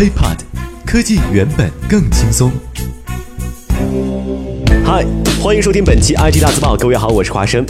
HeyPod，科技原本更轻松。嗨，欢迎收听本期 IT 大字报。各位好，我是华生。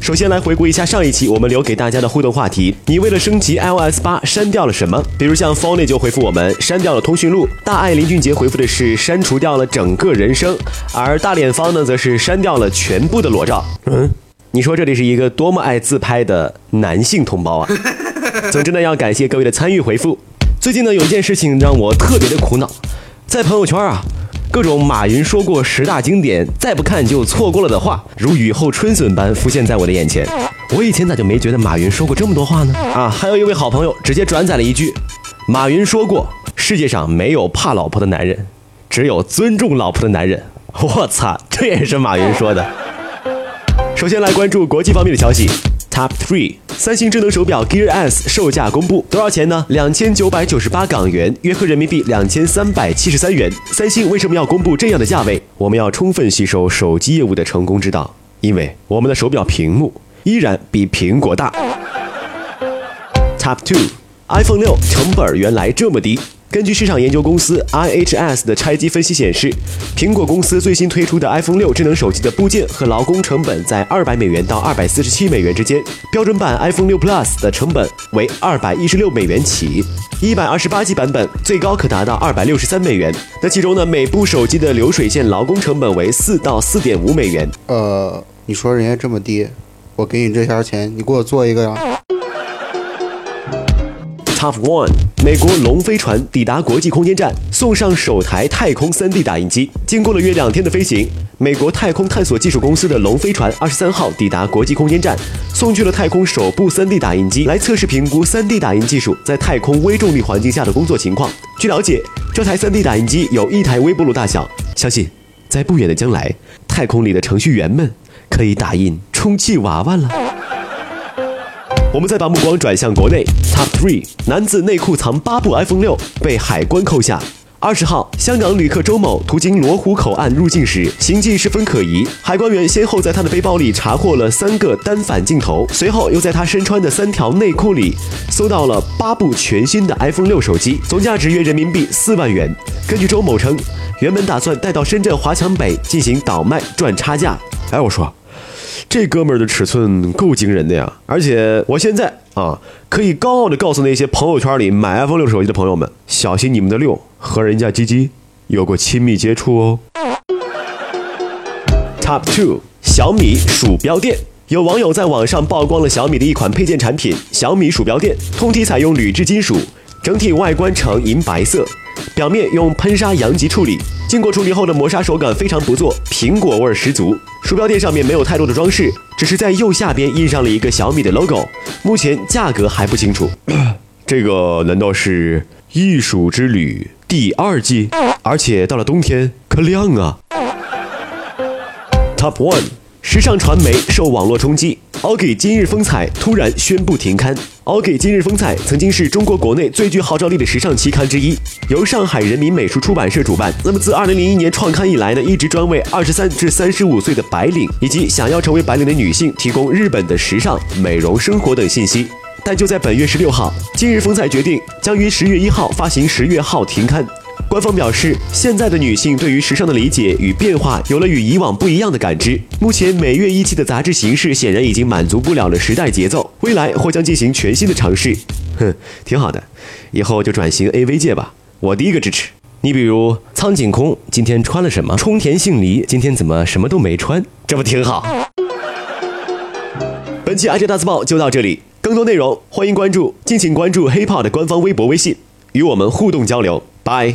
首先来回顾一下上一期我们留给大家的互动话题：你为了升级 iOS 八删掉了什么？比如像 Phony 就回复我们删掉了通讯录，大爱林俊杰回复的是删除掉了整个人生，而大脸方呢则是删掉了全部的裸照。嗯，你说这里是一个多么爱自拍的男性同胞啊！总之呢，要感谢各位的参与回复。最近呢，有一件事情让我特别的苦恼，在朋友圈啊，各种马云说过十大经典，再不看就错过了的话，如雨后春笋般浮现在我的眼前。我以前咋就没觉得马云说过这么多话呢？啊，还有一位好朋友直接转载了一句，马云说过，世界上没有怕老婆的男人，只有尊重老婆的男人。我操，这也是马云说的。首先来关注国际方面的消息。Top three，三星智能手表 Gear S 售价公布，多少钱呢？两千九百九十八港元，约合人民币两千三百七十三元。三星为什么要公布这样的价位？我们要充分吸收手机业务的成功之道，因为我们的手表屏幕依然比苹果大。Top two，iPhone 六成本原来这么低。根据市场研究公司 IHS 的拆机分析显示，苹果公司最新推出的 iPhone 六智能手机的部件和劳工成本在二百美元到二百四十七美元之间。标准版 iPhone 六 Plus 的成本为二百一十六美元起，一百二十八 G 版本最高可达到二百六十三美元。那其中呢，每部手机的流水线劳工成本为四到四点五美元。呃，你说人家这么低，我给你这点钱，你给我做一个呀？Top One，美国龙飞船抵达国际空间站，送上首台太空 3D 打印机。经过了约两天的飞行，美国太空探索技术公司的龙飞船二十三号抵达国际空间站，送去了太空首部 3D 打印机，来测试评估 3D 打印技术在太空微重力环境下的工作情况。据了解，这台 3D 打印机有一台微波炉大小，相信在不远的将来，太空里的程序员们可以打印充气娃娃了。我们再把目光转向国内，Top Three，男子内裤藏八部 iPhone 六被海关扣下。二十号，香港旅客周某途经罗湖口岸入境时，行迹十分可疑。海关员先后在他的背包里查获了三个单反镜头，随后又在他身穿的三条内裤里搜到了八部全新的 iPhone 六手机，总价值约人民币四万元。根据周某称，原本打算带到深圳华强北进行倒卖赚差价。哎，我说。这哥们儿的尺寸够惊人的呀！而且我现在啊，可以高傲的告诉那些朋友圈里买 iPhone 六手机的朋友们，小心你们的六和人家鸡鸡有过亲密接触哦。Top two，小米鼠标垫。有网友在网上曝光了小米的一款配件产品——小米鼠标垫，通体采用铝制金属，整体外观呈银白色，表面用喷砂阳极处理。经过处理后的磨砂手感非常不错，苹果味十足。鼠标垫上面没有太多的装饰，只是在右下边印上了一个小米的 logo。目前价格还不清楚。这个难道是《艺术之旅》第二季？而且到了冬天可亮啊！Top one，时尚传媒受网络冲击。奥给今日风采突然宣布停刊。奥给今日风采曾经是中国国内最具号召力的时尚期刊之一，由上海人民美术出版社主办。那么自2001年创刊以来呢，一直专为23至35岁的白领以及想要成为白领的女性提供日本的时尚、美容、生活等信息。但就在本月16号，今日风采决定将于10月1号发行十月号停刊。官方表示，现在的女性对于时尚的理解与变化有了与以往不一样的感知。目前每月一期的杂志形式显然已经满足不了了时代节奏，未来或将进行全新的尝试。哼，挺好的，以后就转型 AV 界吧，我第一个支持。你比如苍井空今天穿了什么？冲田杏梨今天怎么什么都没穿？这不挺好？本期 IT 大字报就到这里，更多内容欢迎关注，敬请关注 HipHop 的官方微博、微信，与我们互动交流。拜。